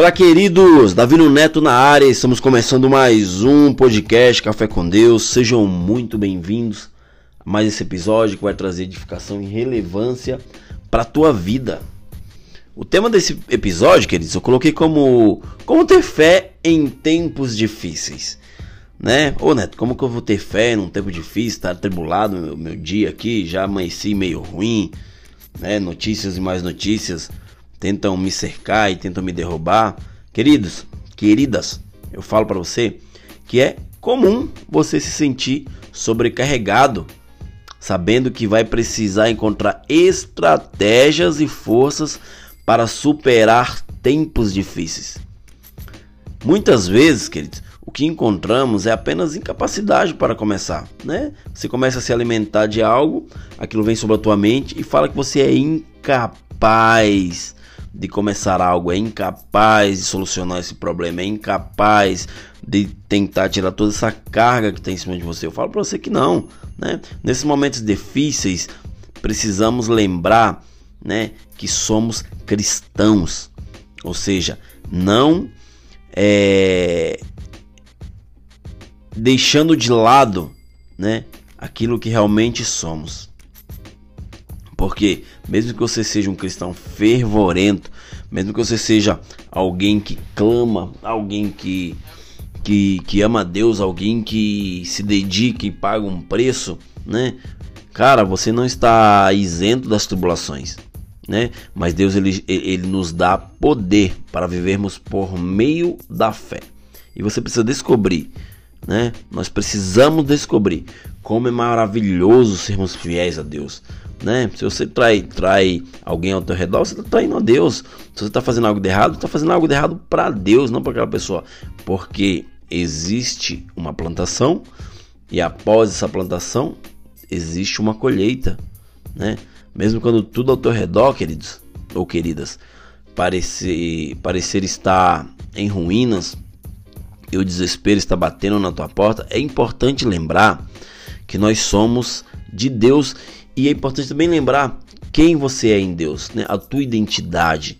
Olá, queridos! Davi Neto na área, estamos começando mais um podcast Café com Deus. Sejam muito bem-vindos a mais esse episódio que vai trazer edificação e relevância para a tua vida. O tema desse episódio, queridos, eu coloquei como como ter fé em tempos difíceis. Né? Ô Neto, como que eu vou ter fé num tempo difícil? Tá atribulado meu, meu dia aqui, já amanheci meio ruim, né? Notícias e mais notícias tentam me cercar e tentam me derrubar. Queridos, queridas, eu falo para você que é comum você se sentir sobrecarregado, sabendo que vai precisar encontrar estratégias e forças para superar tempos difíceis. Muitas vezes, queridos, o que encontramos é apenas incapacidade para começar, né? Você começa a se alimentar de algo, aquilo vem sobre a tua mente e fala que você é incapaz de começar algo, é incapaz de solucionar esse problema, é incapaz de tentar tirar toda essa carga que tem em cima de você. Eu falo para você que não, né? Nesses momentos difíceis, precisamos lembrar, né, que somos cristãos. Ou seja, não é, deixando de lado, né, aquilo que realmente somos. Porque mesmo que você seja um cristão fervorento, mesmo que você seja alguém que clama, alguém que que, que ama a Deus, alguém que se dedica e paga um preço, né? Cara, você não está isento das tribulações, né? Mas Deus ele, ele nos dá poder para vivermos por meio da fé. E você precisa descobrir, né? Nós precisamos descobrir como é maravilhoso sermos fiéis a Deus né? Se você trai, trai alguém ao teu redor, você está traindo a Deus. Se você está fazendo algo de errado, está fazendo algo de errado para Deus, não para aquela pessoa. Porque existe uma plantação e após essa plantação existe uma colheita, né? Mesmo quando tudo ao teu redor, queridos ou queridas, parecer, parecer estar em ruínas e o desespero está batendo na tua porta, é importante lembrar que nós somos de Deus e é importante também lembrar quem você é em Deus, né? a tua identidade.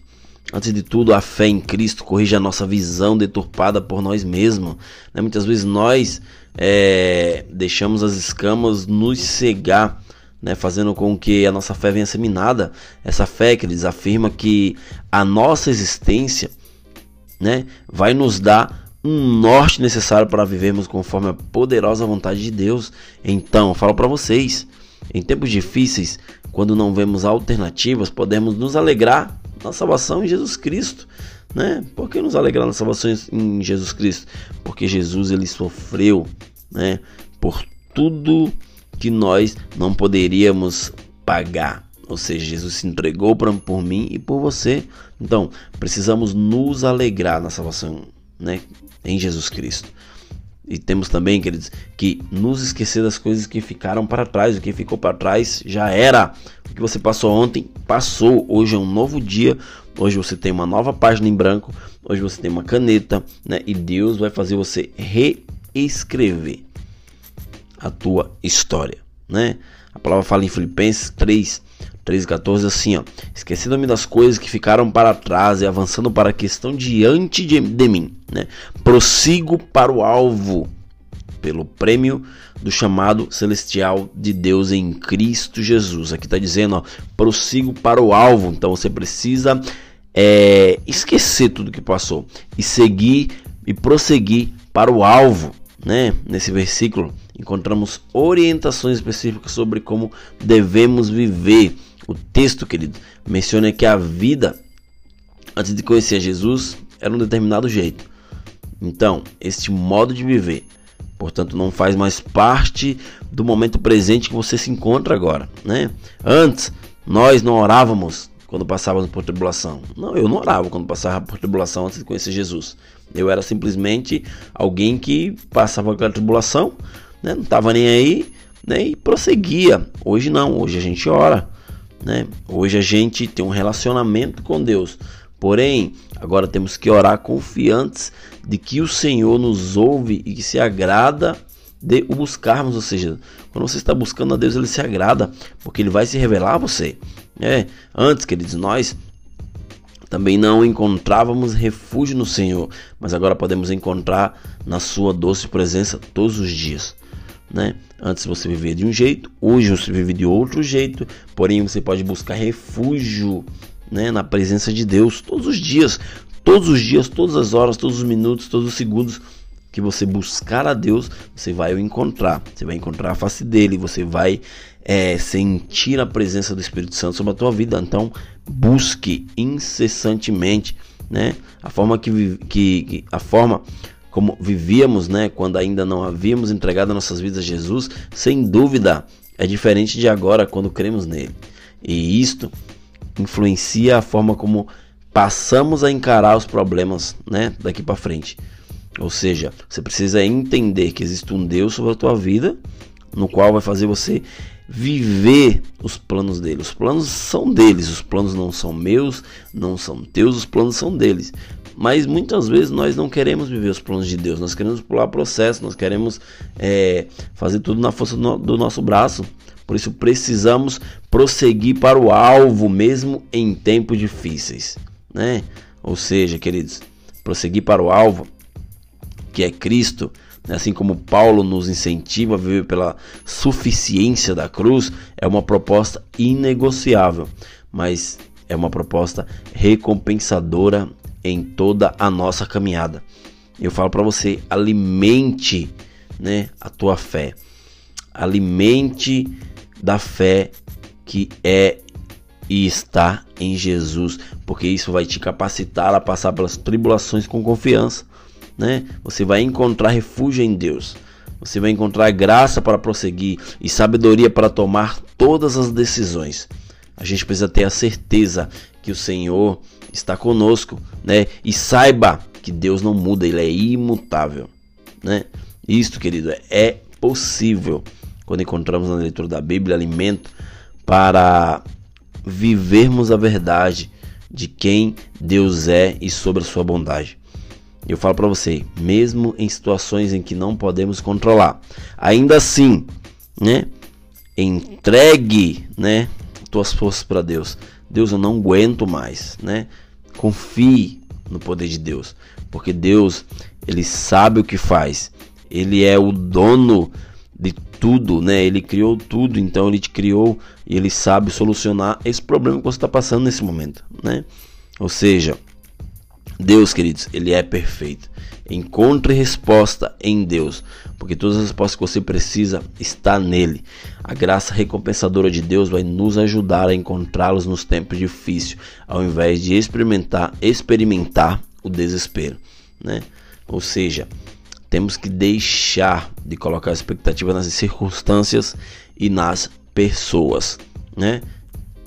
Antes de tudo, a fé em Cristo corrige a nossa visão deturpada por nós mesmos. Né? Muitas vezes nós é, deixamos as escamas nos cegar, né? fazendo com que a nossa fé venha ser minada. Essa fé que eles afirma que a nossa existência né? vai nos dar um norte necessário para vivermos conforme a poderosa vontade de Deus. Então, falo para vocês, em tempos difíceis, quando não vemos alternativas, podemos nos alegrar na salvação em Jesus Cristo. Né? Por que nos alegrar na salvação em Jesus Cristo? Porque Jesus ele sofreu né, por tudo que nós não poderíamos pagar. Ou seja, Jesus se entregou pra, por mim e por você. Então, precisamos nos alegrar na salvação né, em Jesus Cristo. E temos também, queridos, que nos esquecer das coisas que ficaram para trás. O que ficou para trás já era. O que você passou ontem, passou. Hoje é um novo dia. Hoje você tem uma nova página em branco. Hoje você tem uma caneta, né? E Deus vai fazer você reescrever a tua história, né? A palavra fala em Filipenses 3, 13 e 14 assim, ó. Esquecendo-me das coisas que ficaram para trás e avançando para a questão diante de, de mim, né? Prossigo para o alvo pelo prêmio do chamado celestial de Deus em Cristo Jesus. Aqui está dizendo, ó, prossigo para o alvo. Então você precisa é, esquecer tudo que passou e seguir e prosseguir para o alvo, né? Nesse versículo encontramos orientações específicas sobre como devemos viver o texto, querido, menciona que a vida antes de conhecer Jesus era um determinado jeito. Então, este modo de viver, portanto, não faz mais parte do momento presente que você se encontra agora, né? Antes, nós não orávamos quando passávamos por tribulação. Não, eu não orava quando passava por tribulação antes de conhecer Jesus. Eu era simplesmente alguém que passava aquela tribulação, né? não estava nem aí, né? e prosseguia. Hoje não, hoje a gente ora. Né? Hoje a gente tem um relacionamento com Deus, porém, agora temos que orar confiantes de que o Senhor nos ouve e que se agrada de o buscarmos, ou seja, quando você está buscando a Deus, ele se agrada, porque ele vai se revelar a você. É, antes, queridos, nós Também não encontrávamos refúgio no Senhor, mas agora podemos encontrar na Sua doce presença todos os dias. Né? Antes você vivia de um jeito, hoje você vive de outro jeito, porém você pode buscar refúgio né, na presença de Deus todos os dias, todos os dias, todas as horas, todos os minutos, todos os segundos que você buscar a Deus, você vai o encontrar. Você vai encontrar a face dele, você vai é, sentir a presença do Espírito Santo sobre a tua vida. Então, busque incessantemente, né? A forma que, que, que a forma como vivíamos, né, quando ainda não havíamos entregado nossas vidas a Jesus, sem dúvida é diferente de agora quando cremos nele. E isto influencia a forma como passamos a encarar os problemas, né, daqui para frente. Ou seja, você precisa entender que existe um Deus sobre a tua vida, no qual vai fazer você viver os planos dele. Os planos são deles, os planos não são meus, não são teus, os planos são deles. Mas muitas vezes nós não queremos viver os planos de Deus, nós queremos pular processo, nós queremos é, fazer tudo na força do, nosso braço. Por isso precisamos prosseguir para o alvo, mesmo em tempos difíceis, né? Ou seja, queridos, prosseguir para o alvo que é Cristo? Assim como Paulo nos incentiva a viver pela suficiência da cruz, é uma proposta inegociável, mas é uma proposta recompensadora em toda a nossa caminhada. Eu falo para você, alimente, né, a tua fé. Alimente da fé que é e está em Jesus, porque isso vai te capacitar a passar pelas tribulações com confiança né? Você vai encontrar refúgio em Deus. Você vai encontrar graça para prosseguir e sabedoria para tomar todas as decisões. A gente precisa ter a certeza que o Senhor está conosco, né? E saiba que Deus não muda, ele é imutável, né? Isto, querido, é possível quando encontramos na leitura da Bíblia alimento para vivermos a verdade de quem Deus é e sobre a sua bondade. Eu falo para você, mesmo em situações em que não podemos controlar, ainda assim, né? Entregue, né, tuas forças para Deus. Deus, eu não aguento mais, né? Confie no poder de Deus, porque Deus, ele sabe o que faz. Ele é o dono de tudo, né? Ele criou tudo, então ele te criou e ele sabe solucionar esse problema que você está passando nesse momento, né? Ou seja, Deus, queridos, ele é perfeito. Encontre resposta em Deus, porque todas as respostas que você precisa está nele. A graça recompensadora de Deus vai nos ajudar a encontrá-los nos tempos difíceis, ao invés de experimentar experimentar o desespero, né? Ou seja, temos que deixar de colocar expectativa nas circunstâncias e nas pessoas, né?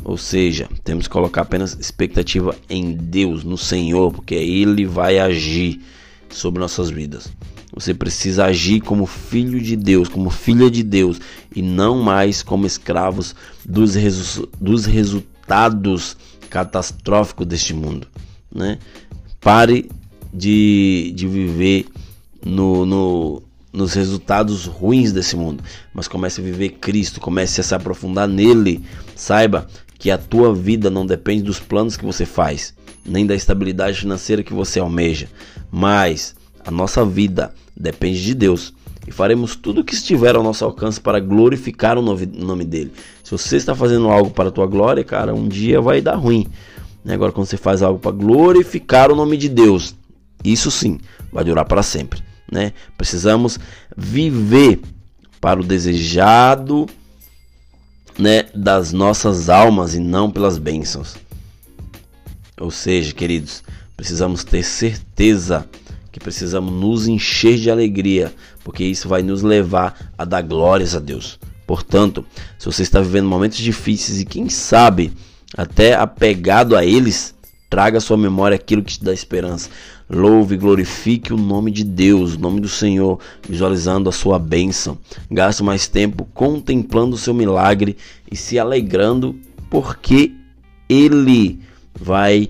Ou seja, temos que colocar apenas expectativa em Deus, no Senhor, porque Ele vai agir sobre nossas vidas. Você precisa agir como filho de Deus, como filha de Deus, e não mais como escravos dos, resu dos resultados catastróficos deste mundo. Né? Pare de, de viver no, no, nos resultados ruins desse mundo, mas comece a viver Cristo, comece a se aprofundar nele. Saiba que a tua vida não depende dos planos que você faz, nem da estabilidade financeira que você almeja, mas a nossa vida depende de Deus. E faremos tudo o que estiver ao nosso alcance para glorificar o nome dele. Se você está fazendo algo para a tua glória, cara, um dia vai dar ruim. Agora, quando você faz algo para glorificar o nome de Deus, isso sim vai durar para sempre. Né? Precisamos viver para o desejado né, das nossas almas e não pelas bênçãos. Ou seja, queridos, precisamos ter certeza que precisamos nos encher de alegria, porque isso vai nos levar a dar glórias a Deus. Portanto, se você está vivendo momentos difíceis e quem sabe até apegado a eles, traga à sua memória aquilo que te dá esperança. Louve e glorifique o nome de Deus, o nome do Senhor, visualizando a sua bênção. Gaste mais tempo contemplando o seu milagre e se alegrando, porque Ele vai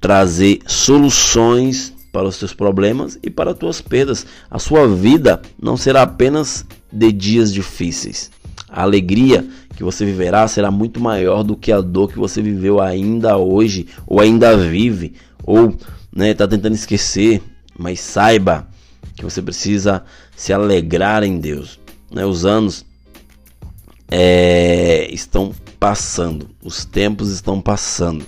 trazer soluções para os seus problemas e para as tuas perdas. A sua vida não será apenas de dias difíceis. A alegria que você viverá será muito maior do que a dor que você viveu ainda hoje, ou ainda vive, ou né, tá tentando esquecer. Mas saiba que você precisa se alegrar em Deus. Né? Os anos é, estão passando, os tempos estão passando,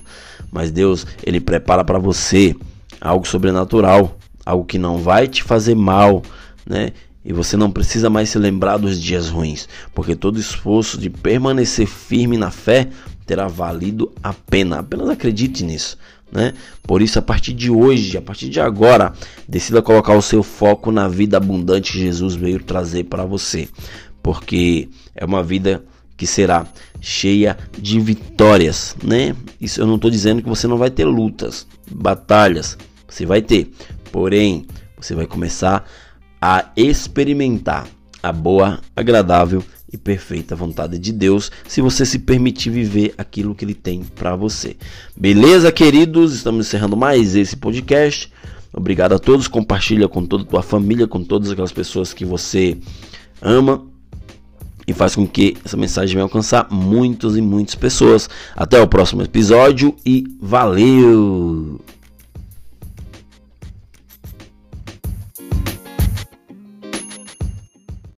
mas Deus ele prepara para você algo sobrenatural, algo que não vai te fazer mal, né? E você não precisa mais se lembrar dos dias ruins, porque todo esforço de permanecer firme na fé terá valido a pena. Apenas acredite nisso, né? Por isso, a partir de hoje, a partir de agora, decida colocar o seu foco na vida abundante que Jesus veio trazer para você, porque é uma vida que será cheia de vitórias, né? Isso eu não estou dizendo que você não vai ter lutas, batalhas, você vai ter, porém, você vai começar a experimentar a boa, agradável e perfeita vontade de Deus, se você se permitir viver aquilo que ele tem para você. Beleza, queridos? Estamos encerrando mais esse podcast. Obrigado a todos, compartilha com toda a tua família, com todas aquelas pessoas que você ama e faz com que essa mensagem venha alcançar muitas e muitas pessoas. Até o próximo episódio e valeu!